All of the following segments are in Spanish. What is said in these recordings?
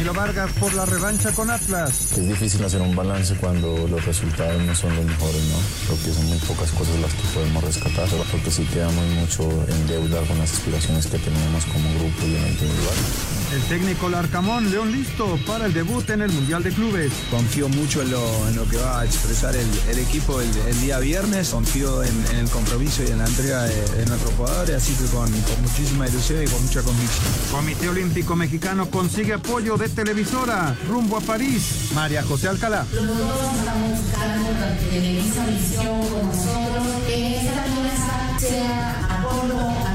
Camilo Vargas por la revancha con Atlas. Es difícil hacer un balance cuando los resultados no son los mejores, ¿no? Creo son muy pocas cosas las que podemos rescatar, porque sí quedamos mucho en deuda con las aspiraciones que tenemos como grupo y en el individual. El técnico Larcamón, León listo para el debut en el Mundial de Clubes. Confío mucho en lo, en lo que va a expresar el, equipo el, día viernes, confío en, el compromiso y en la entrega de, nuestros jugadores, así que con, con, muchísima ilusión y con mucha convicción. Comité Olímpico Mexicano consigue apoyo de televisora rumbo a París. María José Alcalá. estamos buscando esa visión con nosotros, que esta alianza sea a corto, a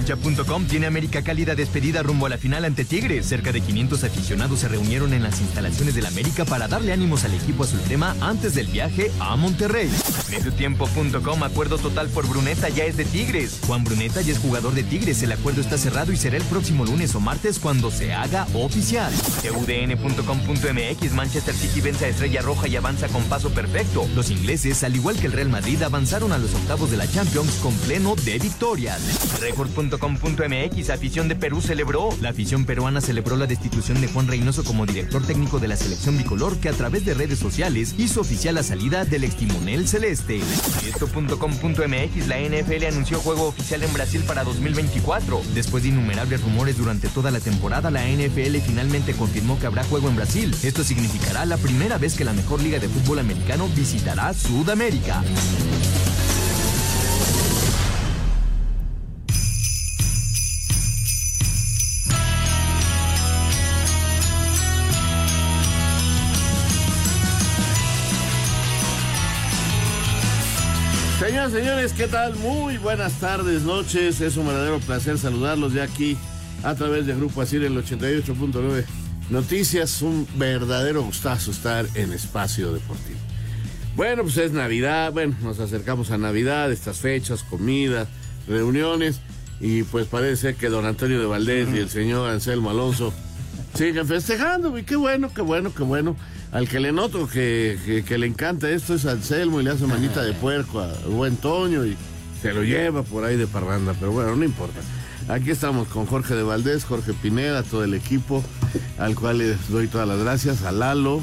Cancha.com tiene América Cálida despedida rumbo a la final ante Tigres. Cerca de 500 aficionados se reunieron en las instalaciones del América para darle ánimos al equipo azultema antes del viaje a Monterrey. Mediotiempo.com, acuerdo total por Bruneta ya es de Tigres. Juan Bruneta ya es jugador de Tigres. El acuerdo está cerrado y será el próximo lunes o martes cuando se haga oficial. UDN.com.mx, Manchester City vence Estrella Roja y avanza con paso perfecto. Los ingleses, al igual que el Real Madrid, avanzaron a los octavos de la Champions con pleno de victorias. Afición de Perú celebró. La afición peruana celebró la destitución de Juan Reynoso como director técnico de la selección bicolor que a través de redes sociales hizo oficial la salida del extimonel celeste. Esto.com.mx, la NFL anunció juego oficial en Brasil para 2024. Después de innumerables rumores durante toda la temporada, la NFL finalmente confirmó que habrá juego en Brasil. Esto significará la primera vez que la mejor liga de fútbol americano visitará Sudamérica. Señoras, señores, ¿qué tal? Muy buenas tardes, noches. Es un verdadero placer saludarlos ya aquí a través de Grupo Asir el 88.9 Noticias. Un verdadero gustazo estar en Espacio Deportivo. Bueno, pues es Navidad, bueno, nos acercamos a Navidad, estas fechas, comida, reuniones, y pues parece que don Antonio de Valdés y el señor Anselmo Alonso siguen festejando, y qué bueno, qué bueno, qué bueno. Al que le noto que, le encanta esto es Anselmo y le hace manita de puerco a buen Toño y se lo lleva por ahí de parranda, pero bueno, no importa. Aquí estamos con Jorge de Valdés, Jorge Pineda, todo el equipo, al cual les doy todas las gracias, a Lalo,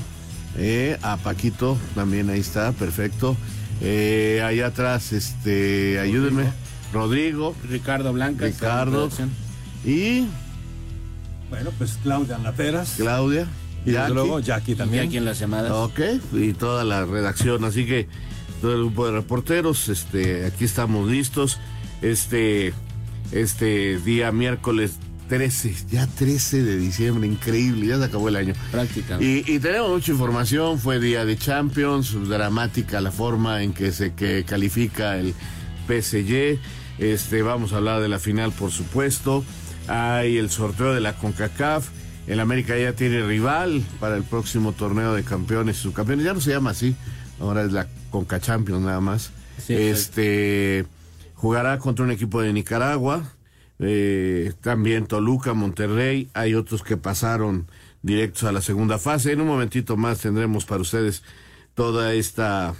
eh, a Paquito, también ahí está, perfecto. Eh, allá atrás, este, ayúdenme, Rodrigo, Ricardo Blanca, Ricardo, y... Bueno, pues Claudia Lateras. Claudia. Y luego Jackie también. Jackie en las llamadas. Ok, y toda la redacción. Así que todo el grupo de reporteros, este, aquí estamos listos. Este, este día miércoles 13, ya 13 de diciembre, increíble, ya se acabó el año. Práctica. Y, y, tenemos mucha información, fue día de Champions, dramática la forma en que se que califica el PSG. Este, vamos a hablar de la final, por supuesto. Hay el sorteo de la CONCACAF. El América ya tiene rival para el próximo torneo de campeones y subcampeones. Ya no se llama así, ahora es la Conca Champions nada más. este jugará contra un equipo de Nicaragua, eh, también Toluca, Monterrey. Hay otros que pasaron directos a la segunda fase. En un momentito más tendremos para ustedes toda esta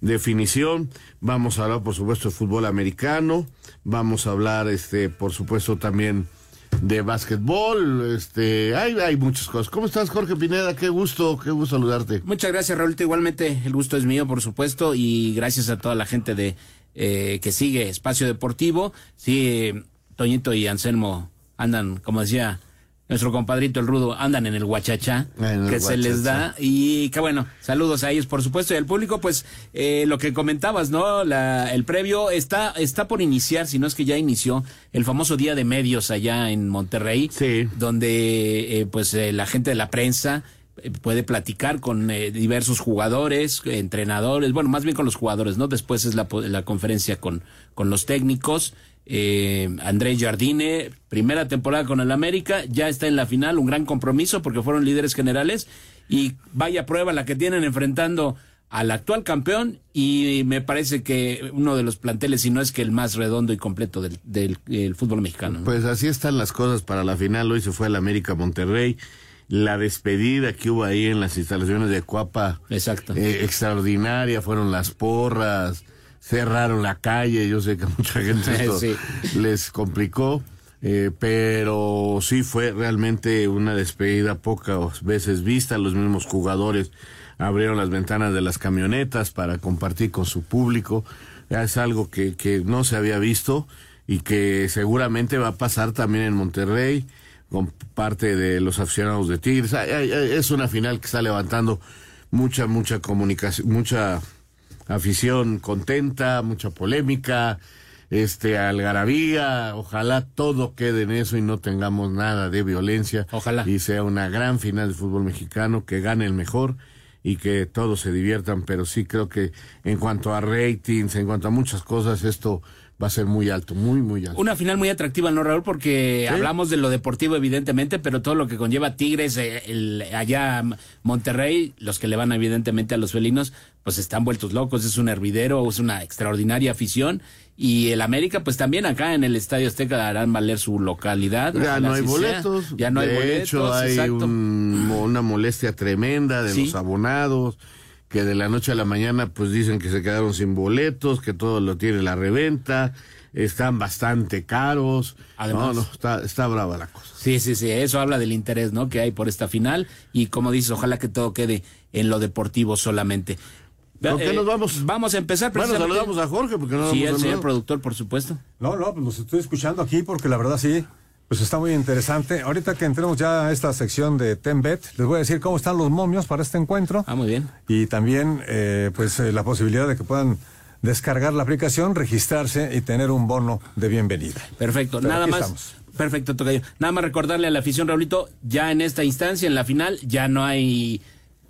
definición. Vamos a hablar, por supuesto, de fútbol americano. Vamos a hablar, este, por supuesto, también de básquetbol, este, hay, hay muchas cosas. ¿Cómo estás, Jorge Pineda? Qué gusto, qué gusto saludarte. Muchas gracias, Raúl. Igualmente, el gusto es mío, por supuesto, y gracias a toda la gente de eh, que sigue Espacio Deportivo. Sí, Toñito y Anselmo andan, como decía nuestro compadrito el Rudo, andan en el Huachachá, En el que se les da. Y que bueno, saludos a ellos, por supuesto. Y al público, pues, eh, lo que comentabas, ¿no? La, el previo está, está por iniciar, si no es que ya inició, el famoso Día de Medios allá en Monterrey. Sí. Donde, eh, pues, eh, la gente de la prensa puede platicar con eh, diversos jugadores, entrenadores, bueno, más bien con los jugadores, ¿no? Después es la, la conferencia con, con los técnicos. Eh, Andrés Jardine, primera temporada con el América, ya está en la final, un gran compromiso porque fueron líderes generales y vaya prueba la que tienen enfrentando al actual campeón y me parece que uno de los planteles, si no es que el más redondo y completo del, del- el fútbol mexicano. ¿no? Pues así están las cosas para la final. Hoy se fue al América Monterrey. La despedida que hubo ahí en las instalaciones de Cuapa. Exacto. eh, extraordinaria. Fueron las porras. Cerraron la calle. Yo sé que a mucha gente esto Sí. les complicó. eh, pero sí fue realmente una despedida pocas veces vista. Los mismos jugadores abrieron las ventanas de las camionetas para compartir con su público. Es algo que, que no se había visto y que seguramente va a pasar también en Monterrey con parte de los aficionados de Tigres. Es una final que está levantando mucha, mucha comunicación, mucha afición contenta, mucha polémica, este algarabía, ojalá todo quede en eso y no tengamos nada de violencia. Ojalá. Y sea una gran final de fútbol mexicano, que gane el mejor y que todos se diviertan, pero sí creo que en cuanto a ratings, en cuanto a muchas cosas, esto va a ser muy alto, muy, muy alto. Una final muy atractiva, ¿no, Raúl? Porque Sí. hablamos de lo deportivo, evidentemente, pero todo lo que conlleva Tigres, eh, el, allá Monterrey, los que le van evidentemente a los felinos, pues están vueltos locos, es un hervidero, es una extraordinaria afición. Y el América, pues también acá en el Estadio Azteca harán valer su localidad. Ya no hay sea. boletos. Ya no hay de boletos. hecho, hay un- una molestia tremenda de Sí. los abonados que de la noche a la mañana pues dicen que se quedaron sin boletos, que todo lo tiene la reventa, están bastante caros. Además. no, no, está, está brava la cosa. Sí, sí, sí, eso habla del interés, ¿no? Que hay por esta final y como dices, ojalá que todo quede en lo deportivo solamente. ¿Con qué Eh, nos vamos? Vamos a empezar Bueno, precisamente- saludamos a Jorge porque no lo Sí, el señor productor, por supuesto. No, no, pues los estoy escuchando aquí porque la verdad sí, pues está muy interesante. Ahorita que entremos ya a esta sección de Tenbet, les voy a decir cómo están los momios para este encuentro. Ah, muy bien. Y también, eh, pues, eh, la posibilidad de que puedan descargar la aplicación, registrarse y tener un bono de bienvenida. Perfecto, Pero nada más. estamos. Perfecto, Tocayo. Nada más recordarle a la afición, Raulito, ya en esta instancia, en la final, ya no hay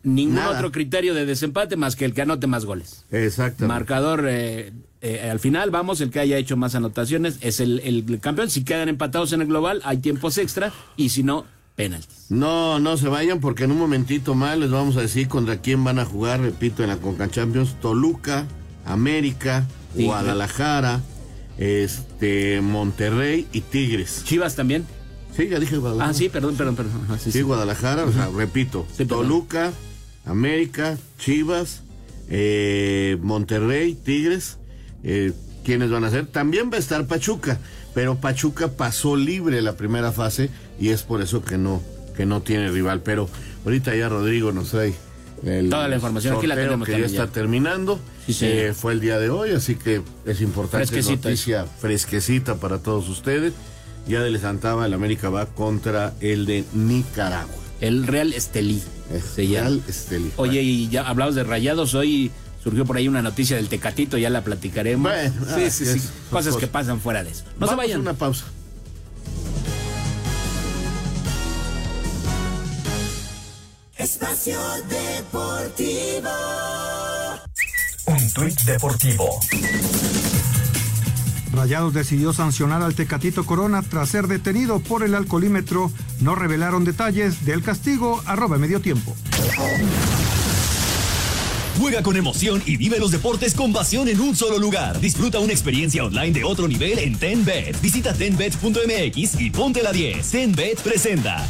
ningún Nada. otro criterio de desempate más que el que anote más goles. Exactamente. Marcador, eh, eh, al final, vamos, el que haya hecho más anotaciones es el, el campeón. Si quedan empatados en el global, hay tiempos extra y si no, penaltis. No, no se vayan porque en un momentito más les vamos a decir contra quién van a jugar, repito, en la Conca Champions, Toluca, América. Guadalajara, este Monterrey y Tigres. Chivas también. Sí, ya dije Guadalajara. Ah, sí, perdón, perdón, perdón. Ajá, sí, Sí, sí. Guadalajara, o sea, repito. Toluca, América, Chivas, eh, Monterrey, Tigres, eh, ¿quiénes van a ser? También va a estar Pachuca, pero Pachuca pasó libre la primera fase y es por eso que no, que no tiene rival. Pero ahorita ya Rodrigo nos trae el Toda la información, aquí la tenemos que ya está ya. terminando. Sí, señor. Eh, fue el día de hoy, así que es importante Fresquecita noticia fresquecita para todos ustedes. Ya adelantaba, el América va contra el de Nicaragua. El Real Estelí. Se llama. Oye, y ya hablabas de rayados, hoy surgió por ahí una noticia del Tecatito, ya la platicaremos. Bueno, sí, ah, sí, es- sí. son Cosas que pasan fuera de eso. No Vamos se a vayan. una pausa. Espacio Deportivo. Un tuit deportivo. Rayados decidió sancionar al Tecatito Corona tras ser detenido por el alcoholímetro. No revelaron detalles del castigo. Arroba medio tiempo. Juega con emoción y vive los deportes con pasión en un solo lugar. Disfruta una experiencia online de otro nivel en TenBet. Visita tenbet.mx y ponte la 10. TenBet presenta.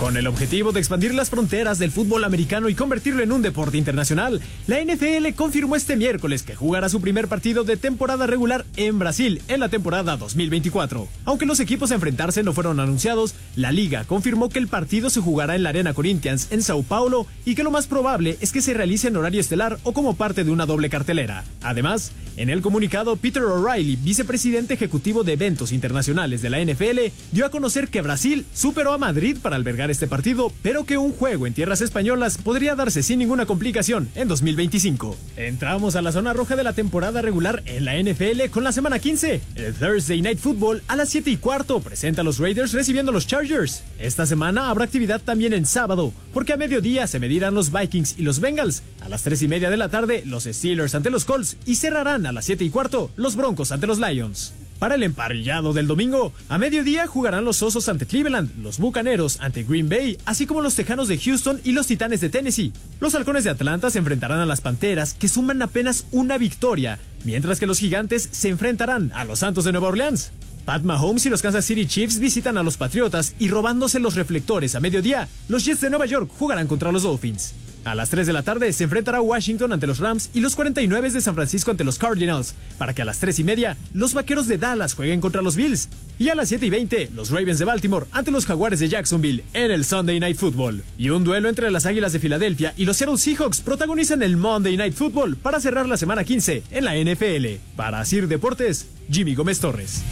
Con el objetivo de expandir las fronteras del fútbol americano y convertirlo en un deporte internacional, la NFL confirmó este miércoles que jugará su primer partido de temporada regular en Brasil en la temporada 2024. Aunque los equipos a enfrentarse no fueron anunciados, la liga confirmó que el partido se jugará en la Arena Corinthians en Sao Paulo y que lo más probable es que se realice en horario estelar o como parte de una doble cartelera. Además, en el comunicado, Peter O'Reilly, vicepresidente ejecutivo de eventos internacionales de la NFL, dio a conocer que Brasil superó a Madrid para albergar este partido, pero que un juego en tierras españolas podría darse sin ninguna complicación en 2025. Entramos a la zona roja de la temporada regular en la NFL con la semana 15. El Thursday Night Football a las 7 y cuarto presenta a los Raiders recibiendo a los Chargers. Esta semana habrá actividad también en sábado, porque a mediodía se medirán los Vikings y los Bengals. A las 3 y media de la tarde, los Steelers ante los Colts y cerrarán a las 7 y cuarto los Broncos ante los Lions. Para el emparrillado del domingo, a mediodía jugarán los Osos ante Cleveland, los Bucaneros ante Green Bay, así como los Tejanos de Houston y los Titanes de Tennessee. Los Halcones de Atlanta se enfrentarán a las Panteras, que suman apenas una victoria, mientras que los Gigantes se enfrentarán a los Santos de Nueva Orleans. Pat Mahomes y los Kansas City Chiefs visitan a los Patriotas y robándose los reflectores a mediodía, los Jets de Nueva York jugarán contra los Dolphins. A las 3 de la tarde se enfrentará Washington ante los Rams y los 49 de San Francisco ante los Cardinals, para que a las 3 y media los Vaqueros de Dallas jueguen contra los Bills. Y a las 7 y 20 los Ravens de Baltimore ante los Jaguares de Jacksonville en el Sunday Night Football. Y un duelo entre las Águilas de Filadelfia y los Seattle Seahawks protagonizan el Monday Night Football para cerrar la semana 15 en la NFL. Para Sir Deportes, Jimmy Gómez Torres.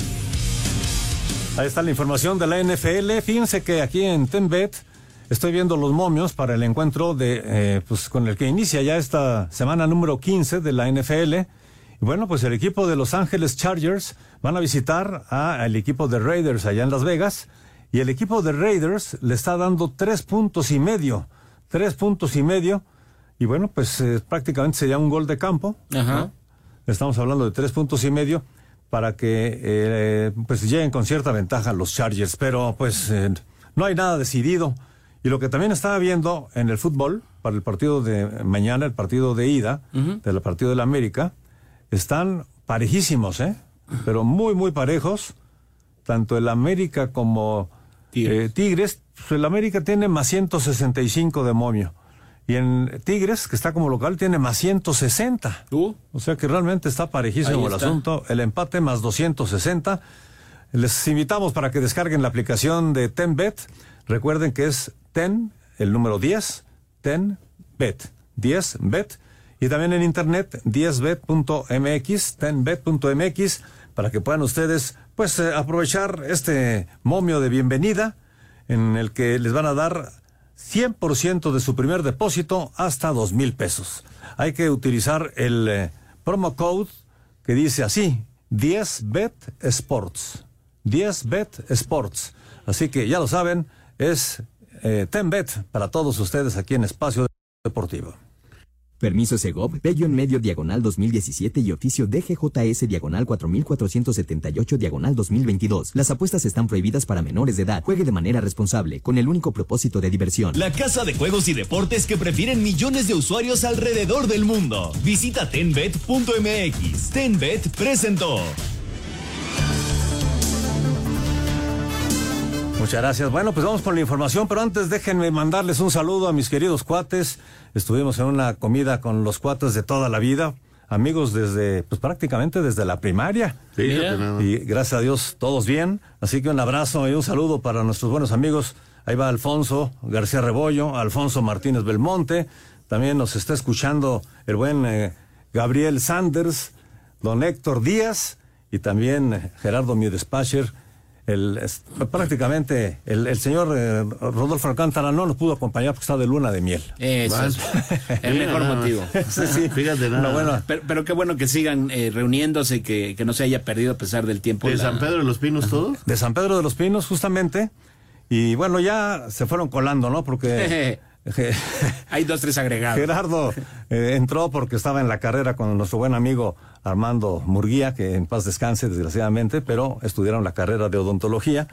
Ahí está la información de la NFL. Fíjense que aquí en Tenbet Estoy viendo los momios para el encuentro de, eh, pues, con el que inicia ya esta semana número 15 de la NFL. Y bueno, pues el equipo de Los Ángeles Chargers van a visitar al equipo de Raiders allá en Las Vegas. Y el equipo de Raiders le está dando tres puntos y medio. Tres puntos y medio. Y bueno, pues eh, prácticamente sería un gol de campo. Ajá. Estamos hablando de tres puntos y medio para que eh, pues lleguen con cierta ventaja los Chargers. Pero pues no hay nada decidido. Y lo que también estaba viendo en el fútbol, para el partido de mañana, el partido de ida, del partido de la América, están parejísimos, ¿eh? Pero muy, muy parejos. Tanto el América como Tigres. Eh, Tigres pues el América tiene más 165 de momio. Y en Tigres, que está como local, tiene más 160. ¿Tú? O sea que realmente está parejísimo el asunto. El empate más 260. Les invitamos para que descarguen la aplicación de TenBet. Recuerden que es TEN, el número 10, TEN Bet, 10 Bet. Y también en internet, 10bet.mx, tenbet.mx, para que puedan ustedes, pues, eh, aprovechar este momio de bienvenida en el que les van a dar 100% de su primer depósito hasta dos mil pesos. Hay que utilizar el eh, promo code que dice así, 10bet Sports. 10bet Sports. Así que ya lo saben, es eh, Tenbet para todos ustedes aquí en Espacio Deportivo. Permiso Segov, Bello en medio diagonal 2017 y oficio DGJS diagonal 4478 diagonal 2022. Las apuestas están prohibidas para menores de edad. Juegue de manera responsable, con el único propósito de diversión. La casa de juegos y deportes que prefieren millones de usuarios alrededor del mundo. Visita tenbet.mx. Tenbet presentó. Muchas gracias. Bueno, pues vamos con la información, pero antes déjenme mandarles un saludo a mis queridos cuates. Estuvimos en una comida con los cuates de toda la vida, amigos desde, pues prácticamente desde la primaria. Sí, y gracias a Dios todos bien. Así que un abrazo y un saludo para nuestros buenos amigos. Ahí va Alfonso García Rebollo, Alfonso Martínez Belmonte. También nos está escuchando el buen eh, Gabriel Sanders, don Héctor Díaz y también eh, Gerardo Miedespacher el, prácticamente el, señor eh, Rodolfo Alcántara no nos pudo acompañar porque está de luna de miel. Eso es el mejor motivo. sí, Fíjate nada. pero, qué bueno que sigan eh, reuniéndose, que, que no se haya perdido a pesar del tiempo. ¿De San Pedro de los Pinos todo? De San Pedro de los Pinos, justamente. Y bueno, ya se fueron colando, ¿no? Porque Hay dos, tres agregados. Gerardo eh, entró porque estaba en la carrera con nuestro buen amigo Armando Murguía, que en paz descanse, desgraciadamente, pero estudiaron la carrera de odontología.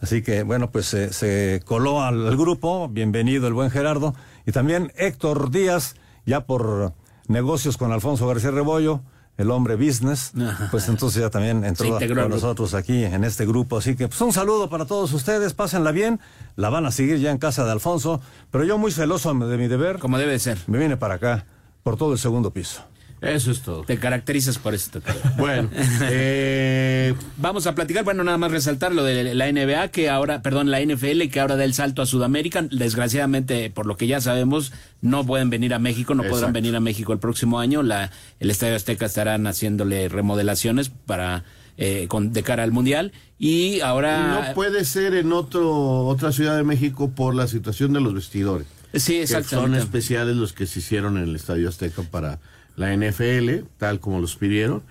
Así que, bueno, pues se coló al, grupo. Bienvenido el buen Gerardo. Y también Héctor Díaz, ya por negocios con Alfonso García Rebollo, el hombre business, pues entonces ya también entró con nosotros aquí en este grupo. Así que pues un saludo para todos ustedes, pásenla bien, la van a seguir ya en casa de Alfonso, pero yo muy celoso de mi deber. Como debe ser. Me vine para acá, por todo el segundo piso. Eso es todo. Te caracterizas por eso. Bueno, eh, Vamos a platicar, bueno, nada más resaltar lo de la NBA, que ahora, perdón, la NFL, que ahora da el salto a Sudamérica. Desgraciadamente, por lo que ya sabemos, no pueden venir a México, no podrán venir a México el próximo año. La, el Estadio Azteca estarán haciéndole remodelaciones para eh, con, de cara al Mundial. Y ahora... no puede ser en otro otra ciudad de México por la situación de los vestidores. Sí, que Son exactamente. especiales los que se hicieron en el Estadio Azteca para la NFL, tal como los pidieron.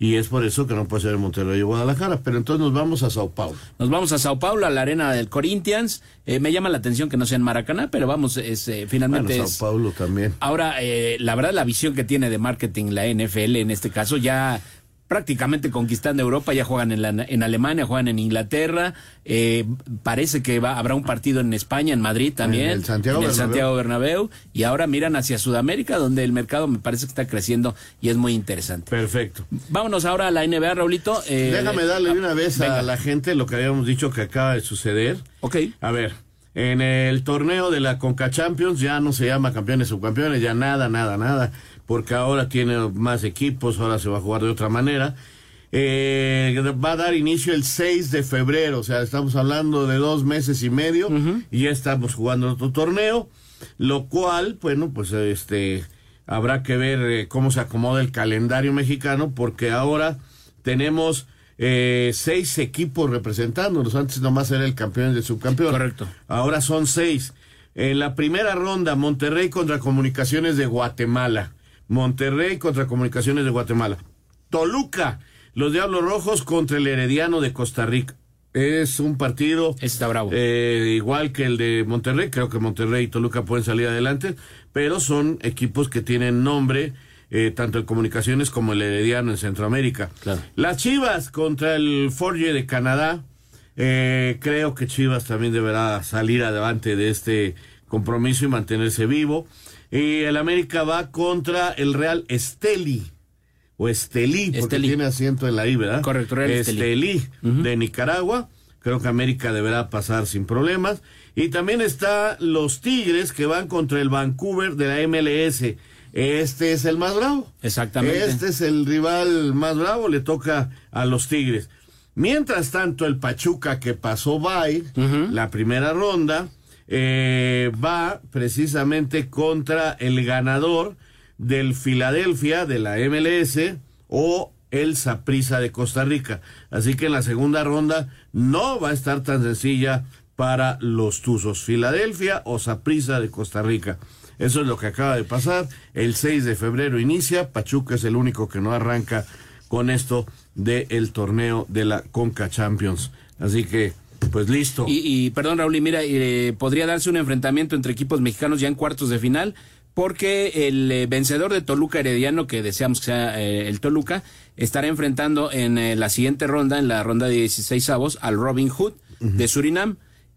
Y es por eso que no puede ser en Monterrey o Guadalajara. Pero entonces nos vamos a Sao Paulo. Nos vamos a Sao Paulo, a la arena del Corinthians. Eh, me llama la atención que no sea en Maracaná, pero vamos, es, eh, finalmente Bueno, Sao Paulo también. Ahora, eh, la verdad, la visión que tiene de marketing la NFL en este caso, ya prácticamente conquistando Europa, ya juegan en, la- en Alemania, juegan en Inglaterra, eh, parece que va, habrá un partido en España, en Madrid también, En el Santiago en el Bernabéu. Santiago Bernabéu, y ahora miran hacia Sudamérica, donde el mercado me parece que está creciendo y es muy interesante. Perfecto. Vámonos ahora a la NBA, Raulito. eh, Déjame darle de una vez venga. a la gente lo que habíamos dicho que acaba de suceder. Ok. A ver, en el torneo de la Conca Champions ya no se llama campeones subcampeones, ya nada, nada, nada, porque ahora tiene más equipos, ahora se va a jugar de otra manera. Eh, va a dar inicio el 6 de febrero, o sea, estamos hablando de dos meses y medio y ya estamos jugando otro torneo, lo cual, bueno, pues este habrá que ver eh, cómo se acomoda el calendario mexicano, porque ahora tenemos eh, seis equipos representándonos. Antes nomás era el campeón y el subcampeón. Correcto. Ahora son seis. En la primera ronda, Monterrey contra Comunicaciones de Guatemala. Monterrey contra Comunicaciones de Guatemala. Toluca, los Diablos Rojos contra el Herediano de Costa Rica. Es un partido Está bravo. eh, igual que el de Monterrey. Creo que Monterrey y Toluca pueden salir adelante, pero son equipos que tienen nombre, eh, tanto en Comunicaciones como el Herediano en Centroamérica. Claro. Las Chivas contra el Forge de Canadá. Eh, creo que Chivas también deberá salir adelante de este compromiso y mantenerse vivo. Y el América va contra el Real Esteli. O Estelí, porque tiene asiento en la I, ¿verdad? Correcto, Real Estelí. Estelí de Nicaragua. Creo que América deberá pasar sin problemas. Y también está los Tigres que van contra el Vancouver de la MLS. Este es el más bravo. Exactamente. Este es el rival más bravo, le toca a los Tigres. Mientras tanto, el Pachuca que pasó bye, la primera ronda, eh, va precisamente contra el ganador del Filadelfia de la MLS o el Saprissa de Costa Rica. Así que en la segunda ronda no va a estar tan sencilla para los Tuzos. Filadelfia o Saprissa de Costa Rica. Eso es lo que acaba de pasar. El 6 de febrero inicia. Pachuca es el único que no arranca con esto del torneo de la Conca Champions. Así que, pues listo. Y, y, perdón, Raúl, y mira, eh, podría darse un enfrentamiento entre equipos mexicanos ya en cuartos de final, porque el eh, vencedor de Toluca Herediano, que deseamos que sea eh, el Toluca, estará enfrentando en la siguiente ronda, en la ronda de 16 avos, al Robin Hood de Surinam.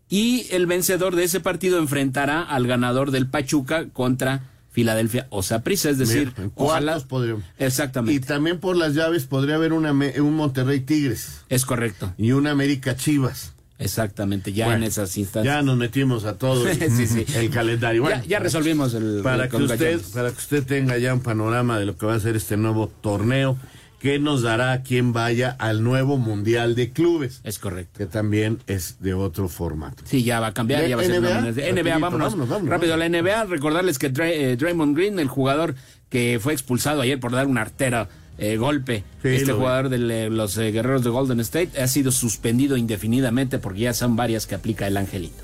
Y el vencedor de ese partido enfrentará al ganador del Pachuca contra Filadelfia o Saprissa, es decir, Mira, ojalá. podríamos. Exactamente. Y también por las llaves podría haber una, un Monterrey Tigres Es correcto. y un América Chivas. Exactamente, ya Bueno, en esas instancias. Ya nos metimos a todo el, Sí, sí. el calendario. Bueno, ya, ya resolvimos el para el que usted para que usted tenga ya un panorama de lo que va a ser este nuevo torneo que nos dará quien vaya al nuevo mundial de clubes Es correcto. que también es de otro formato Sí, ya va a cambiar, ¿De ya va a ser NBA? NBA, Rapidito, vámonos, vámonos, vámonos, rápido la NBA, recordarles que Dray- eh, Draymond Green, el jugador que fue expulsado ayer por dar un artera eh, golpe, Sí, este vi. jugador de le- los eh, guerreros de Golden State, ha sido suspendido indefinidamente porque ya son varias que aplica el angelito.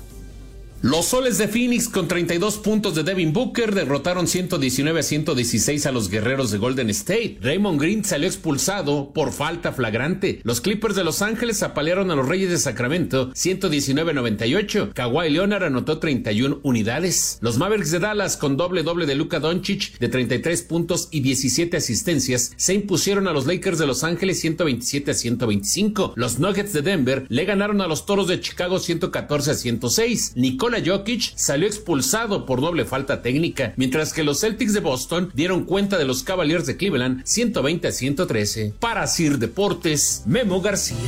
Los soles de Phoenix con 32 puntos de Devin Booker derrotaron 119 a 116 a los guerreros de Golden State. Raymond Green salió expulsado por falta flagrante. Los Clippers de Los Ángeles apalearon a los Reyes de Sacramento 119 a 98. Kawhi Leonard anotó 31 unidades. Los Mavericks de Dallas con doble doble de Luka Doncic de 33 puntos y 17 asistencias se impusieron a los Lakers de Los Ángeles 127 a 125. Los Nuggets de Denver le ganaron a los Toros de Chicago 114 a 106. Nicole Nikola Jokic salió expulsado por doble falta técnica, mientras que los Celtics de Boston dieron cuenta de los Cavaliers de Cleveland 120 a 113. Para Sir Deportes, Memo García.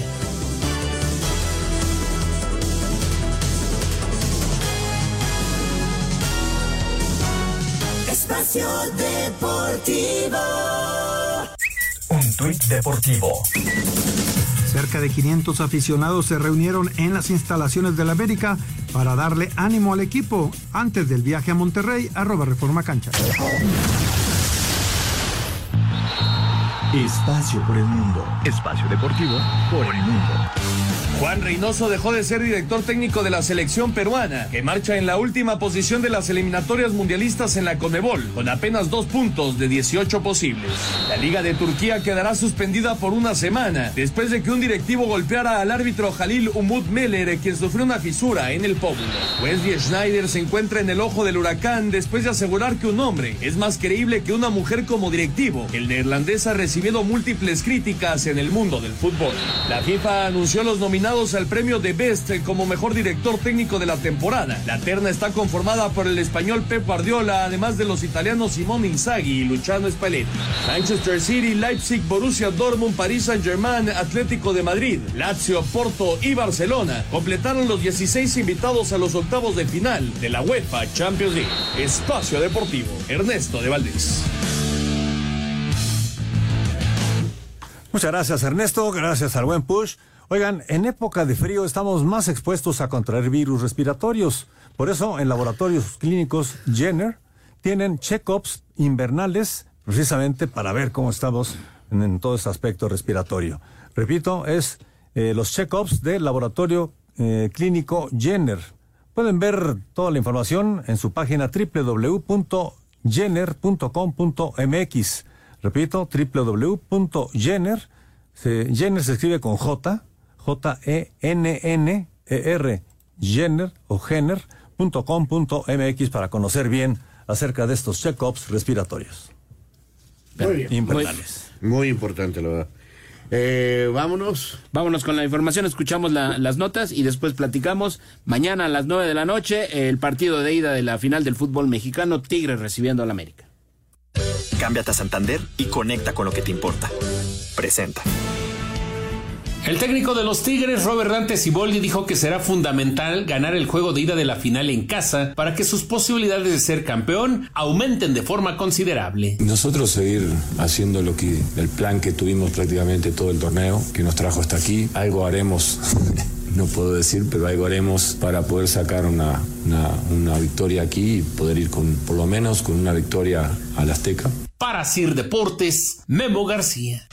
Espacio Deportivo. Un tuit deportivo. Cerca de 500 aficionados se reunieron en las instalaciones del América para darle ánimo al equipo antes del viaje a Monterrey, arroba Reforma Cancha. Espacio por el mundo. Espacio deportivo por el mundo. Juan Reynoso dejó de ser director técnico de la selección peruana, que marcha en la última posición de las eliminatorias mundialistas en la Conmebol, con apenas dos puntos de 18 posibles. La Liga de Turquía quedará suspendida por una semana, después de que un directivo golpeara al árbitro Jalil Umut Meler, quien sufrió una fisura en el pómulo. Wesley Schneider se encuentra en el ojo del huracán después de asegurar que un hombre es más creíble que una mujer como directivo. El neerlandés ha recibido múltiples críticas en el mundo del fútbol. La FIFA anunció los nominados al premio de Best como mejor director técnico de la temporada. La terna está conformada por el español Pep Guardiola, además de los italianos Simone Inzaghi y Luciano Spalletti. Manchester City, Leipzig, Borussia Dortmund, París Saint-Germain, Atlético de Madrid, Lazio, Porto y Barcelona completaron los 16 invitados a los octavos de final de la UEFA Champions League. Espacio Deportivo, Ernesto de Valdés. Muchas gracias Ernesto, gracias al buen push. Oigan, en época de frío estamos más expuestos a contraer virus respiratorios. Por eso, en laboratorios clínicos Jenner tienen check-ups invernales precisamente para ver cómo estamos en, todo este aspecto respiratorio. Repito, es eh, los check-ups del laboratorio eh, clínico Jenner. Pueden ver toda la información en su página www.jenner.com.mx. Repito, www.jenner. Jenner se escribe con J, J-E-N-N-E-R, Jenner o Jenner.com.mx para conocer bien acerca de estos check-ups respiratorios. Muy bien. Muy importante, la verdad. Eh, vámonos. Vámonos con la información, escuchamos la, las notas y después platicamos. Mañana a las 9 de la noche, el partido de ida de la final del fútbol mexicano, Tigres recibiendo al América. Cámbiate a Santander y conecta con lo que te importa. Presenta. El técnico de los Tigres, Robert Dante Siboldi, dijo que será fundamental ganar el juego de ida de la final en casa para que sus posibilidades de ser campeón aumenten de forma considerable. Nosotros seguir haciendo lo que el plan que tuvimos prácticamente todo el torneo, que nos trajo hasta aquí, algo haremos. no puedo decir, pero algo haremos para poder sacar una, una, una victoria aquí y poder ir con, por lo menos, con una victoria al Azteca. Para Sir Deportes, Memo García.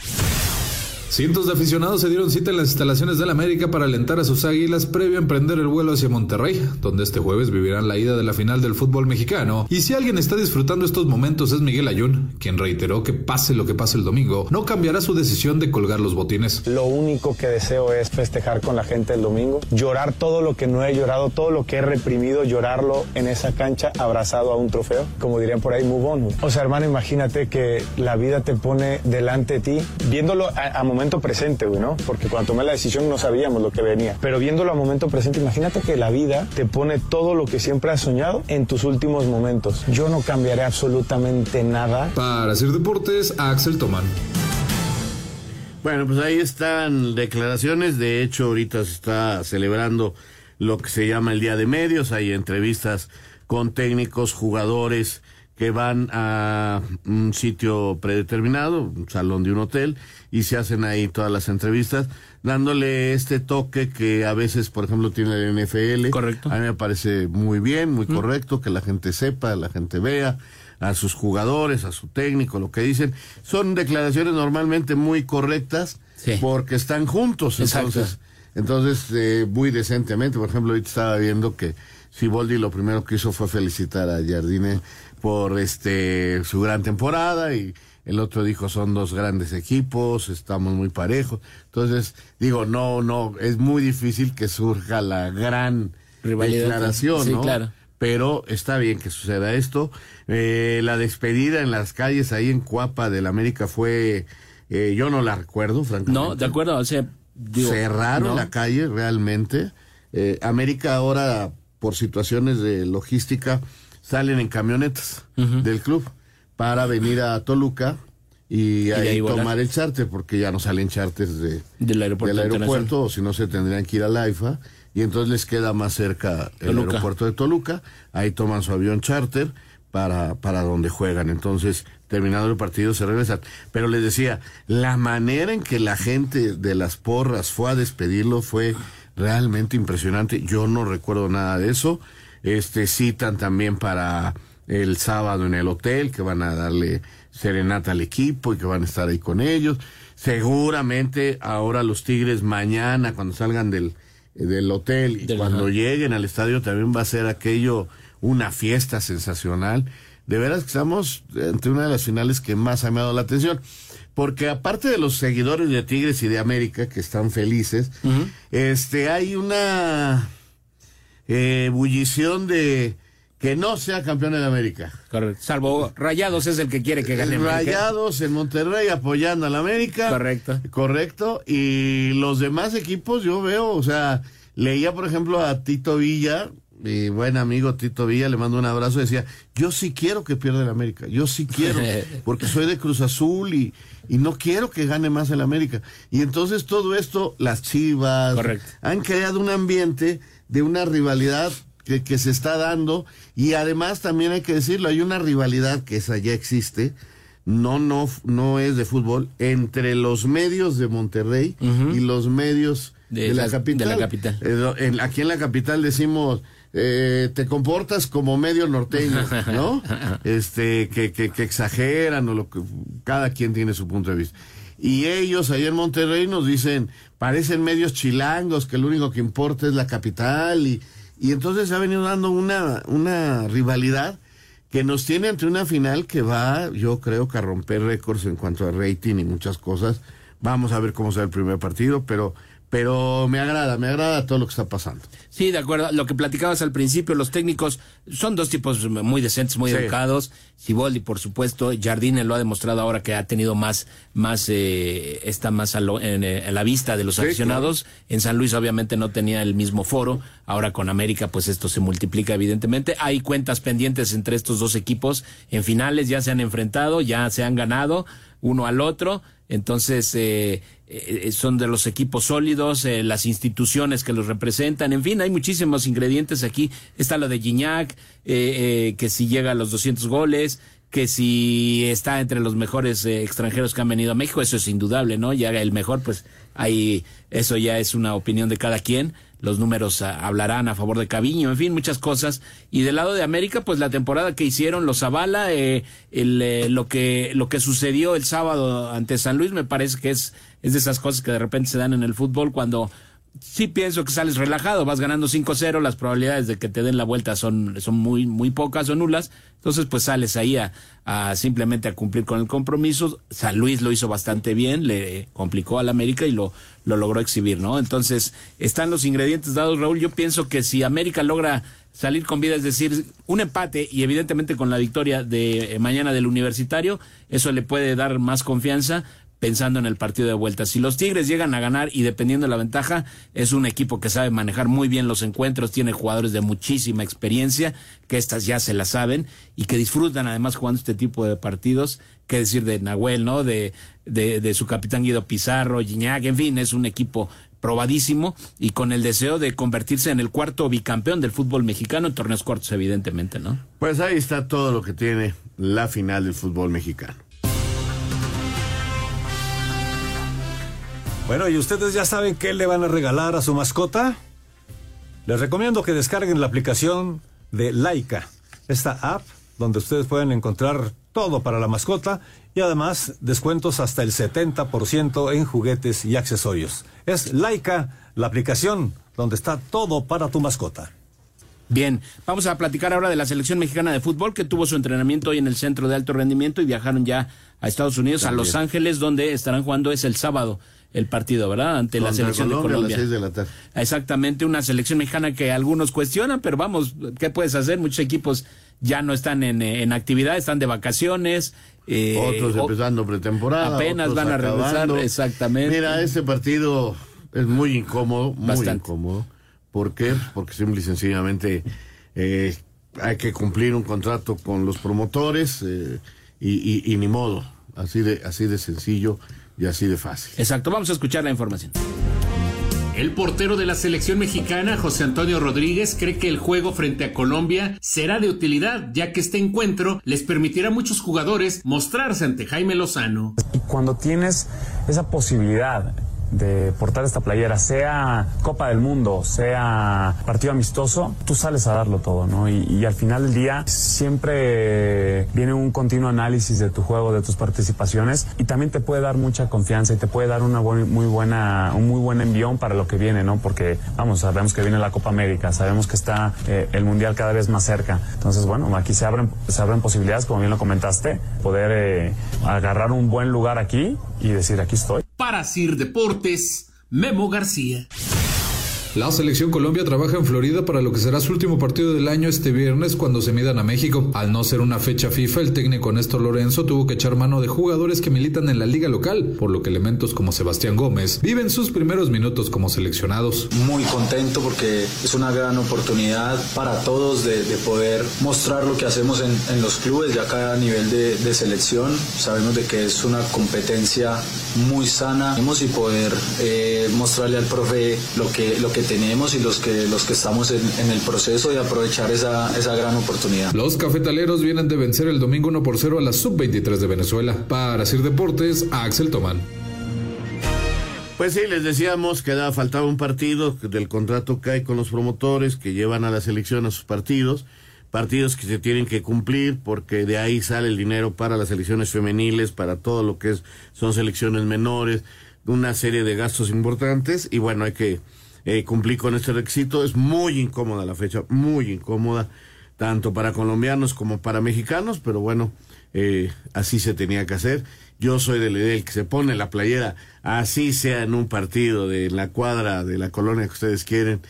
Cientos de aficionados se dieron cita en las instalaciones del América para alentar a sus águilas previo a emprender el vuelo hacia Monterrey, donde este jueves vivirán la ida de la final del fútbol mexicano. Y si alguien está disfrutando estos momentos es Miguel Ayun, quien reiteró que pase lo que pase el domingo, no cambiará su decisión de colgar los botines. Lo único que deseo es festejar con la gente el domingo, llorar todo lo que no he llorado, todo lo que he reprimido, llorarlo en esa cancha abrazado a un trofeo, como dirían por ahí, move on. O sea, hermano, imagínate que la vida te pone delante de ti, viéndolo a, a momento presente, güey, ¿no? Porque cuando tomé la decisión no sabíamos lo que venía. Pero viéndolo a momento presente, imagínate que la vida te pone todo lo que siempre has soñado en tus últimos momentos. Yo no cambiaré absolutamente nada. Para hacer deportes, Axel Tomán. Bueno, pues ahí están declaraciones. De hecho, ahorita se está celebrando lo que se llama el Día de Medios. Hay entrevistas con técnicos, jugadores que van a un sitio predeterminado, un salón de un hotel, y se hacen ahí todas las entrevistas, dándole este toque que a veces, por ejemplo, tiene el NFL. Correcto. A mí me parece muy bien, muy correcto, que la gente sepa, la gente vea a sus jugadores, a su técnico, lo que dicen. Son declaraciones normalmente muy correctas porque están juntos. Exacto. Entonces, entonces eh, muy decentemente. Por ejemplo, ahorita estaba viendo que Siboldi lo primero que hizo fue felicitar a Jardine por este su gran temporada y el otro dijo son dos grandes equipos, estamos muy parejos. Entonces, digo, no, no, es muy difícil que surja la gran Rivalidad. declaración, Sí, ¿no? claro. Pero está bien que suceda esto. Eh, la despedida en las calles ahí en Cuapa del América fue, eh, yo no la recuerdo, francamente. No, de acuerdo, o sea, digo, Cerraron no. la calle realmente. Eh, América ahora por situaciones de logística, salen en camionetas del club para venir a Toluca y, ahí, tomar el charter, porque ya no salen charters de, Del aeropuerto del internacional. aeropuerto, o si no se tendrían que ir a la AIFA, y entonces les queda más cerca el Toluca. aeropuerto de Toluca, ahí toman su avión charter para, para donde juegan, entonces terminado el partido se regresan. Pero les decía, la manera en que la gente de las porras fue a despedirlo fue realmente impresionante, yo no recuerdo nada de eso, este citan también para el sábado en el hotel que van a darle serenata al equipo y que van a estar ahí con ellos. Seguramente ahora los Tigres mañana cuando salgan del, del hotel y Del- cuando ajá. lleguen al estadio también va a ser aquello una fiesta sensacional. De veras que estamos ante una de las finales que más ha llamado la atención. Porque aparte de los seguidores de Tigres y de América que están felices, este hay una eh, ebullición de que no sea campeón de América. Correcto. Salvo Rayados es el que quiere que gane. Rayados en Monterrey apoyando a la América. Correcto. Correcto. Y los demás equipos yo veo, o sea, leía por ejemplo a Tito Villa, mi buen amigo Tito Villa, le mando un abrazo, decía, yo sí quiero que pierda el América, yo sí quiero, porque soy de Cruz Azul y, y no quiero que gane más el América. Y entonces todo esto, las chivas, Correcto. han creado un ambiente de una rivalidad que, que se está dando y además también hay que decirlo, hay una rivalidad que esa ya existe, no, no, no es de fútbol, entre los medios de Monterrey y los medios de, De la capital. de la capital. Eh, en- aquí en la capital decimos, eh, te comportas como medio norteño, ¿no? Este, que, que, que exageran o lo que, cada quien tiene su punto de vista. Y ellos ahí en Monterrey nos dicen, parecen medios chilangos, que lo único que importa es la capital y, y entonces se ha venido dando una, una rivalidad que nos tiene ante una final que va, yo creo que a romper récords en cuanto a rating y muchas cosas. Vamos a ver cómo será el primer partido, pero, pero me agrada, me agrada todo lo que está pasando. Sí, de acuerdo. Lo que platicabas al principio, los técnicos son dos tipos muy decentes, muy Sí. educados. Siboldi, por supuesto. Jardine lo ha demostrado ahora que ha tenido más, más, eh, está más a, lo- en, eh, a la vista de los Sí, aficionados. En San Luis obviamente no tenía el mismo foro. Ahora con América pues esto se multiplica evidentemente. Hay cuentas pendientes entre estos dos equipos. En finales ya se han enfrentado, ya se han ganado uno al otro. Entonces, eh, eh, son de los equipos sólidos, eh, las instituciones que los representan, en fin, hay muchísimos ingredientes aquí. Está lo de Gignac, eh, eh, que si llega a los 200 goles, que si está entre los mejores eh, extranjeros que han venido a México, eso es indudable, ¿no? Ya el mejor, pues ahí, eso ya es una opinión de cada quien. Los números ah, hablarán a favor de Caviño, en fin, muchas cosas. Y del lado de América, pues la temporada que hicieron los avala, eh, el, lo que lo que sucedió el sábado ante San Luis me parece que es es de esas cosas que de repente se dan en el fútbol cuando sí pienso que sales relajado, vas ganando 5-0, las probabilidades de que te den la vuelta son, son muy, muy pocas o nulas, entonces pues sales ahí a, simplemente a cumplir con el compromiso. San Luis lo hizo bastante bien, le complicó al América y lo, lo logró exhibir, ¿no? Entonces, están los ingredientes dados, Raúl. Yo pienso que si América logra salir con vida, es decir, un empate y evidentemente con la victoria de eh, mañana del universitario, eso le puede dar más confianza pensando en el partido de vuelta. Si los Tigres llegan a ganar y dependiendo de la ventaja, es un equipo que sabe manejar muy bien los encuentros, tiene jugadores de muchísima experiencia, que estas ya se la saben y que disfrutan además jugando este tipo de partidos. Qué decir de Nahuel, ¿no? De, de, de su capitán Guido Pizarro, Gignac, en fin, es un equipo probadísimo y con el deseo de convertirse en el cuarto bicampeón del fútbol mexicano en torneos cortos, evidentemente, ¿no? Pues ahí está todo lo que tiene la final del fútbol mexicano. Bueno, ¿y ustedes ya saben qué le van a regalar a su mascota? Les recomiendo que descarguen la aplicación de Laika, esta app donde ustedes pueden encontrar todo para la mascota y además descuentos hasta el 70% en juguetes y accesorios. Es Laika, la aplicación donde está todo para tu mascota. Bien, vamos a platicar ahora de la selección mexicana de fútbol que tuvo su entrenamiento hoy en el centro de alto rendimiento y viajaron ya a Estados Unidos, También. a Los Ángeles, donde estarán jugando es el sábado el partido, ¿verdad? Ante la selección Colombia de a las Colombia. seis de la tarde. Exactamente, una selección mexicana que algunos cuestionan, pero vamos, ¿qué puedes hacer? Muchos equipos ya no están en, eh, en actividad, están de vacaciones. eh, otros empezando pretemporada. Apenas van a regresar, exactamente. Mira, este partido es muy incómodo, muy Bastante. incómodo, ¿Por qué? Porque simple y sencillamente eh, hay que cumplir un contrato con los promotores eh, y, y- y ni modo. Así de, así de sencillo y así de fácil. Exacto, vamos a escuchar la información. El portero de la selección mexicana, José Antonio Rodríguez, cree que el juego frente a Colombia será de utilidad, ya que este encuentro les permitirá a muchos jugadores mostrarse ante Jaime Lozano. Y cuando tienes esa posibilidad de portar esta playera, sea Copa del Mundo, sea partido amistoso, tú sales a darlo todo, ¿no? Y, al final del día siempre viene un continuo análisis de tu juego, de tus participaciones y también te puede dar mucha confianza y te puede dar una muy buena, un muy buen envión para lo que viene, ¿no? Porque, vamos, sabemos que viene la Copa América, sabemos que está eh, el Mundial cada vez más cerca. Entonces, bueno, aquí se abren, se abren posibilidades, como bien lo comentaste, poder eh, agarrar un buen lugar aquí y decir, aquí estoy. Para Sir Deportes, Memo García. La selección Colombia trabaja en Florida para lo que será su último partido del año este viernes cuando se midan a México. Al no ser una fecha FIFA, el técnico Néstor Lorenzo tuvo que echar mano de jugadores que militan en la liga local, por lo que elementos como Sebastián Gómez viven sus primeros minutos como seleccionados. Muy contento porque es una gran oportunidad para todos de, de poder mostrar lo que hacemos en, los clubes, ya acá a nivel de, de selección. Sabemos de que es una competencia muy sana y poder eh, mostrarle al profe lo que, lo que tenemos y los que, los que estamos en, en el proceso y aprovechar esa, esa gran oportunidad. Los cafetaleros vienen de vencer el domingo 1 por 0 a la sub-23 de Venezuela. Para Sir Deportes, Axel Tomán. Pues sí, les decíamos que da- faltaba un partido del contrato que hay con los promotores que llevan a la selección a sus partidos, partidos que se tienen que cumplir porque de ahí sale el dinero para las selecciones femeniles, para todo lo que es, son selecciones menores, una serie de gastos importantes y bueno, hay que eh, cumplir con este requisito. Es muy incómoda la fecha, muy incómoda, tanto para colombianos como para mexicanos, pero bueno, eh, así se tenía que hacer. Yo soy del del que se pone la playera, así sea en un partido de la cuadra de la colonia que ustedes quieren,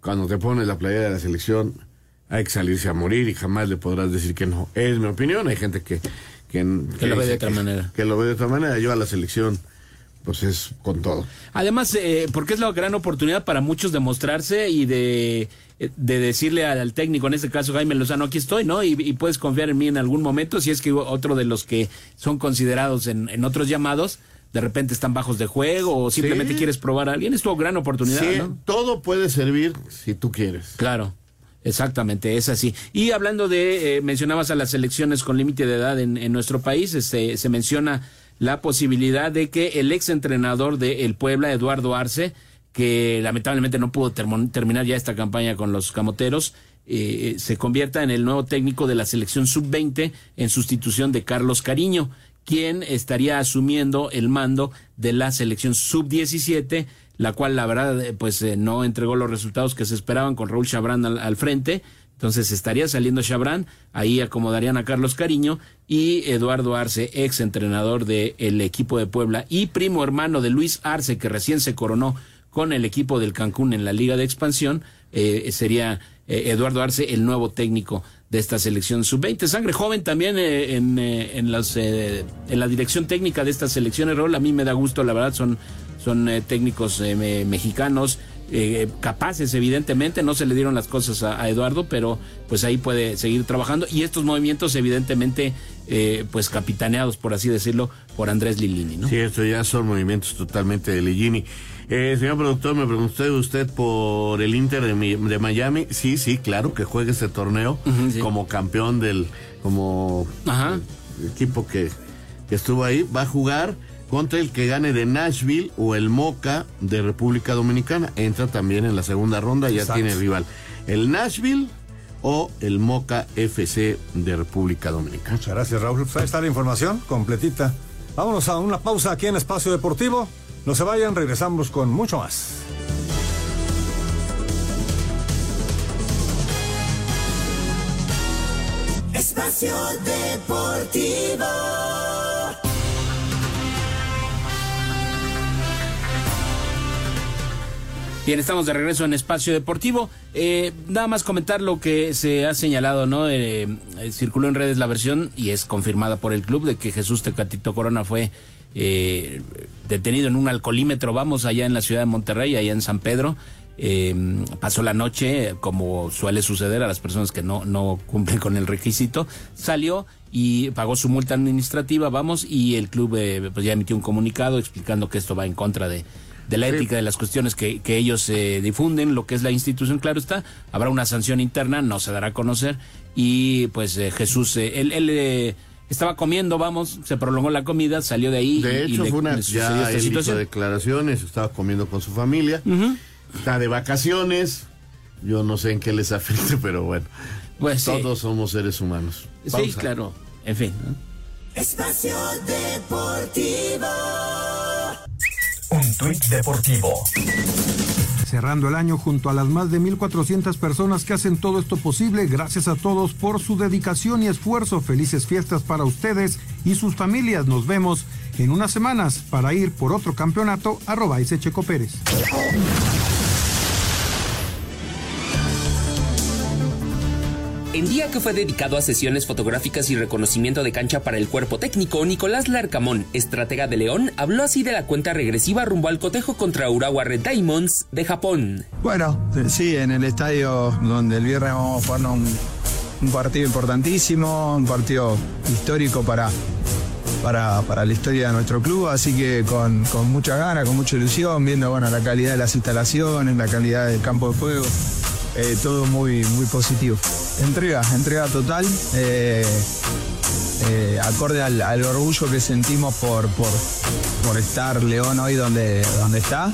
cuando te pones la playera de la selección, hay que salirse a morir y jamás le podrás decir que no. Es mi opinión, hay gente que... Que, Que lo ve de otra manera. Que lo ve de otra manera. Yo a la selección, pues es con todo. Además, eh, porque es la gran oportunidad para muchos de mostrarse y de, eh, de decirle al, al técnico, en este caso Jaime Lozano, aquí estoy, ¿no? Y, y puedes confiar en mí en algún momento, si es que otro de los que son considerados en, en otros llamados, de repente están bajos de juego o simplemente Sí. quieres probar a alguien, es tu gran oportunidad, Sí, ¿no? todo puede servir si tú quieres. Claro. Exactamente, es así. Y hablando de, eh, mencionabas a las selecciones con límite de edad en, en nuestro país, este, se menciona la posibilidad de que el ex entrenador de El Puebla, Eduardo Arce, que lamentablemente no pudo terminar ya esta campaña con los camoteros, eh, se convierta en el nuevo técnico de la selección sub-20 en sustitución de Carlos Cariño, quien estaría asumiendo el mando de la selección sub-17, la cual la verdad eh, pues eh, no entregó los resultados que se esperaban con Raúl Chabrán al, al frente. Entonces estaría saliendo Chabrán, ahí acomodarían a Carlos Cariño y Eduardo Arce, ex entrenador del equipo de Puebla y primo hermano de Luis Arce, que recién se coronó con el equipo del Cancún en la Liga de Expansión, eh, sería eh, Eduardo Arce el nuevo técnico de esta selección sub-20. Sangre joven también eh, en, eh, en, las, eh, en la dirección técnica de estas selecciones, Raúl. A mí me da gusto, la verdad, son, son técnicos me- mexicanos. Eh, capaces evidentemente no se le dieron las cosas a, a Eduardo pero pues ahí puede seguir trabajando y estos movimientos evidentemente eh, pues capitaneados por así decirlo por Andrés Lilini ¿no? Sí, esto ya son movimientos totalmente de Ligini. Eh, señor productor, me preguntó usted por el Inter de, Mi- de Miami. Sí, sí, claro que juegue este torneo como campeón del, como equipo que, que estuvo ahí. Va a jugar contra el que gane de Nashville o el Moca de República Dominicana. Entra también en la segunda ronda, ya Exacto. tiene rival. El Nashville o el Moca FC de República Dominicana. Muchas gracias, Raúl. Pues ahí está la información completita. Vámonos a una pausa aquí en Espacio Deportivo. No se vayan, regresamos con mucho más. Espacio Deportivo. Bien, estamos de regreso en Espacio Deportivo. Eh, nada más comentar lo que se ha señalado, ¿no? Eh, eh, circuló en redes la versión y es confirmada por el club de que Jesús Tecatito Corona fue eh, detenido en un alcoholímetro, vamos, allá en la ciudad de Monterrey, allá en San Pedro. eh, pasó la noche, como suele suceder a las personas que no, no cumplen con el requisito, salió y pagó su multa administrativa, vamos, y el club eh, pues ya emitió un comunicado explicando que esto va en contra de, de la ética, de las cuestiones que, que ellos eh, difunden, lo que es la institución, claro está, habrá una sanción interna, no se dará a conocer, y pues eh, Jesús, eh, él, él eh, estaba comiendo, vamos, se prolongó la comida, salió de ahí. De y- hecho, y le- fue una, ya él hizo declaraciones, estaba comiendo con su familia, está de vacaciones, yo no sé en qué les afecte, pero bueno, Pues sí. todos somos seres humanos. Sí, claro, en fin. ¿no? Espacio Deportivo. Un tuit deportivo. Cerrando el año junto a las más de 1.400 personas que hacen todo esto posible, gracias a todos por su dedicación y esfuerzo. Felices fiestas para ustedes y sus familias. Nos vemos en unas semanas para ir por otro campeonato. Arroba Pérez. En día que fue dedicado a sesiones fotográficas y reconocimiento de cancha para el cuerpo técnico, Nicolás Larcamón, estratega de León, habló así de la cuenta regresiva rumbo al cotejo contra Urawa Red Diamonds de Japón. Bueno, sí, en el estadio donde el viernes vamos a jugar un, un partido importantísimo, un partido histórico para, para, para la historia de nuestro club, así que con, con mucha gana, con mucha ilusión, viendo bueno, la calidad de las instalaciones, la calidad del campo de juego, eh, todo muy, muy positivo. Entrega, entrega total, eh, eh, acorde al, al orgullo que sentimos por, por, por estar León hoy donde, donde está,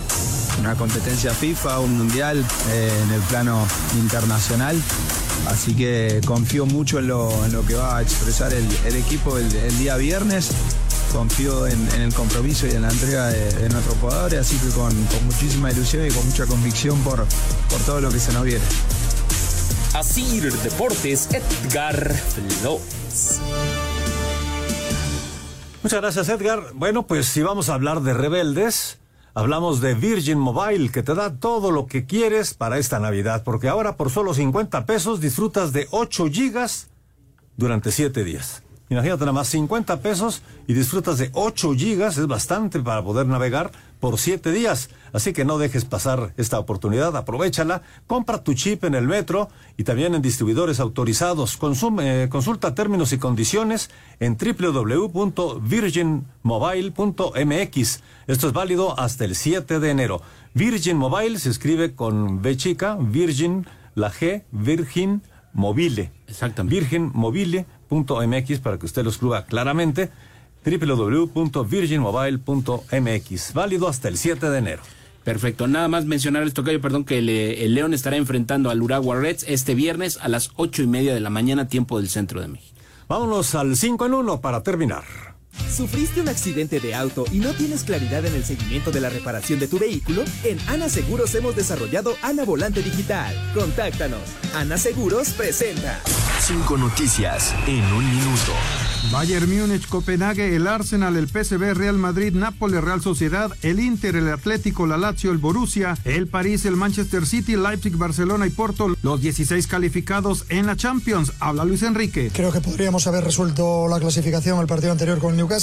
una competencia FIFA, un mundial en el plano internacional. Así que confío mucho en lo, en lo que va a expresar el, el equipo el día viernes. Confío en, en el compromiso y en la entrega de, de nuestros jugadores, así que con, con muchísima ilusión y con mucha convicción por, por todo lo que se nos viene. Asir Deportes, Edgar Flores. Muchas gracias, Edgar. Bueno, pues si vamos a hablar de rebeldes, hablamos de Virgin Mobile, que te da todo lo que quieres para esta Navidad, porque ahora por solo 50 pesos disfrutas de 8 gigas durante 7 días. Imagínate nada más 50 pesos y disfrutas de 8 gigas, es bastante para poder navegar por 7 días. Así que no dejes pasar esta oportunidad, aprovechala, compra tu chip en el metro y también en distribuidores autorizados. Consume, consulta términos y condiciones en www.virginmobile.mx. Esto es válido hasta el 7 de enero. Virgin Mobile se escribe con B chica, Virgin, la G, Virgin Mobile. Exactamente. Virginmobile.mx para que usted lo escriba claramente. www.virginmobile.mx. Válido hasta el 7 de enero. Perfecto. Nada más mencionar esto, Tocayo, perdón, que el, el León estará enfrentando al Urawa Reds este viernes a las ocho y media de la mañana, tiempo del centro de México. Vámonos al 5 en 1 para terminar. ¿Sufriste un accidente de auto y no tienes claridad en el seguimiento de la reparación de tu vehículo? En Ana Seguros hemos desarrollado Ana Volante Digital. Contáctanos. Ana Seguros presenta. Cinco noticias en un minuto. Bayern Múnich, Copenhague, el Arsenal, el PSV, Real Madrid, Nápoles, Real Sociedad, el Inter, el Atlético, la Lazio, el Borussia, el París, el Manchester City, Leipzig, Barcelona y Porto, los 16 calificados en la Champions. Habla Luis Enrique. Creo que podríamos haber resuelto la clasificación el partido anterior con Newcastle.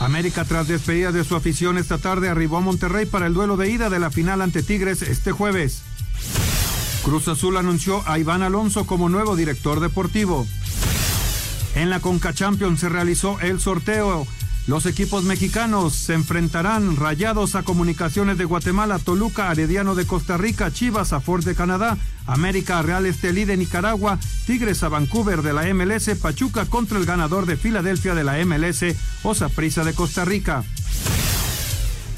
América, tras despedida de su afición esta tarde, arribó a Monterrey para el duelo de ida de la final ante Tigres este jueves. Cruz Azul anunció a Iván Alonso como nuevo director deportivo. En la Conca Champions se realizó el sorteo. Los equipos mexicanos se enfrentarán Rayados a Comunicaciones de Guatemala, Toluca, Arediano de Costa Rica, Chivas a Ford de Canadá, América Real Estelí de Nicaragua, Tigres a Vancouver de la MLS, Pachuca contra el ganador de Filadelfia de la MLS, Osaprisa de Costa Rica.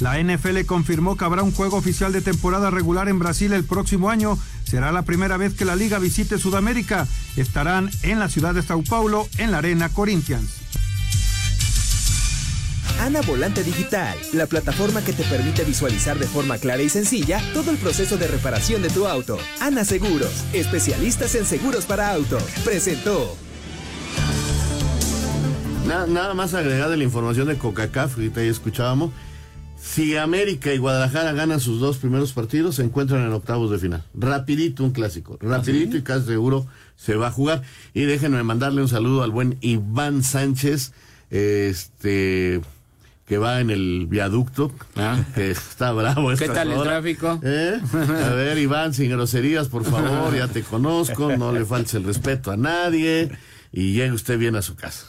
La NFL confirmó que habrá un juego oficial de temporada regular en Brasil el próximo año. Será la primera vez que la liga visite Sudamérica. Estarán en la ciudad de Sao Paulo, en la Arena Corinthians. Ana Volante Digital, la plataforma que te permite visualizar de forma clara y sencilla todo el proceso de reparación de tu auto. Ana Seguros, especialistas en seguros para autos, presentó. Na- nada más agregada la información de CONCACAF, ahorita ya escuchábamos. Si América y Guadalajara ganan sus dos primeros partidos, se encuentran en octavos de final. Rapidito un clásico. Rapidito y casi seguro se va a jugar. Y déjenme mandarle un saludo al buen Iván Sánchez, este que va en el viaducto, que está bravo. Ah. ¿Qué tal el hora. tráfico? ¿Eh? A ver, Iván, sin groserías, por favor, ya te conozco, no le faltes el respeto a nadie y llegue usted bien a su casa.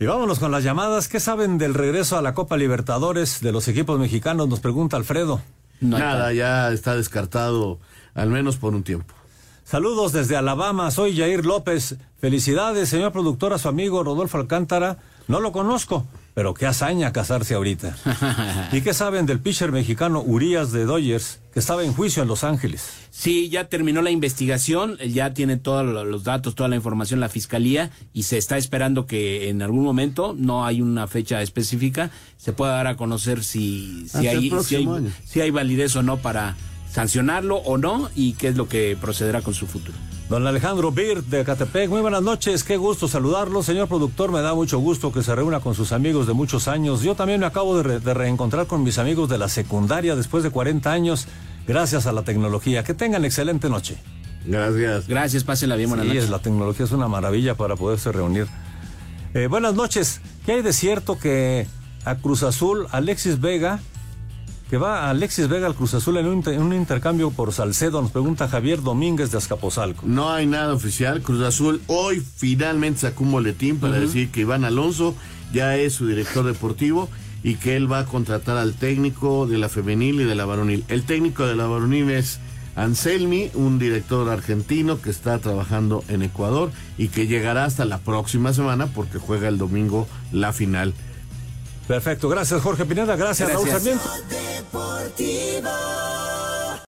Y vámonos con las llamadas. ¿Qué saben del regreso a la Copa Libertadores de los equipos mexicanos? Nos pregunta Alfredo. Nada, ya está descartado, al menos por un tiempo. Saludos desde Alabama, soy Jair López. Felicidades, señor productor, a su amigo Rodolfo Alcántara. No lo conozco, pero qué hazaña casarse ahorita. ¿Y qué saben del pitcher mexicano Urias de Dodgers, que estaba en juicio en Los Ángeles? Sí, ya terminó la investigación, ya tiene todos lo- los datos, toda la información la fiscalía y se está esperando que en algún momento, no hay una fecha específica, se pueda dar a conocer si, hay, si, hay, si hay validez o no para sancionarlo o no y qué es lo que procederá con su futuro. Don Alejandro Bir de Catepec, muy buenas noches, qué gusto saludarlo. Señor productor, me da mucho gusto que se reúna con sus amigos de muchos años. Yo también me acabo de, re- de reencontrar con mis amigos de la secundaria después de 40 años, gracias a la tecnología. Que tengan excelente noche. Gracias. Gracias, pásenla bien, buenas Sí, noches. es- la tecnología es una maravilla para poderse reunir. Eh, buenas noches. ¿Qué hay de cierto que a Cruz Azul, Alexis Vega, que va Alexis Vega al Cruz Azul en un, inter- en un intercambio por Salcedo? Nos pregunta Javier Domínguez de Azcapotzalco. No hay nada oficial. Cruz Azul hoy finalmente sacó un boletín para decir que Iván Alonso ya es su director deportivo y que él va a contratar al técnico de la femenil y de la varonil. El técnico de la varonil es Anselmi, un director argentino que está trabajando en Ecuador y que llegará hasta la próxima semana porque juega el domingo la final. Perfecto, gracias Jorge Pineda, gracias, gracias. Raúl Sarmiento.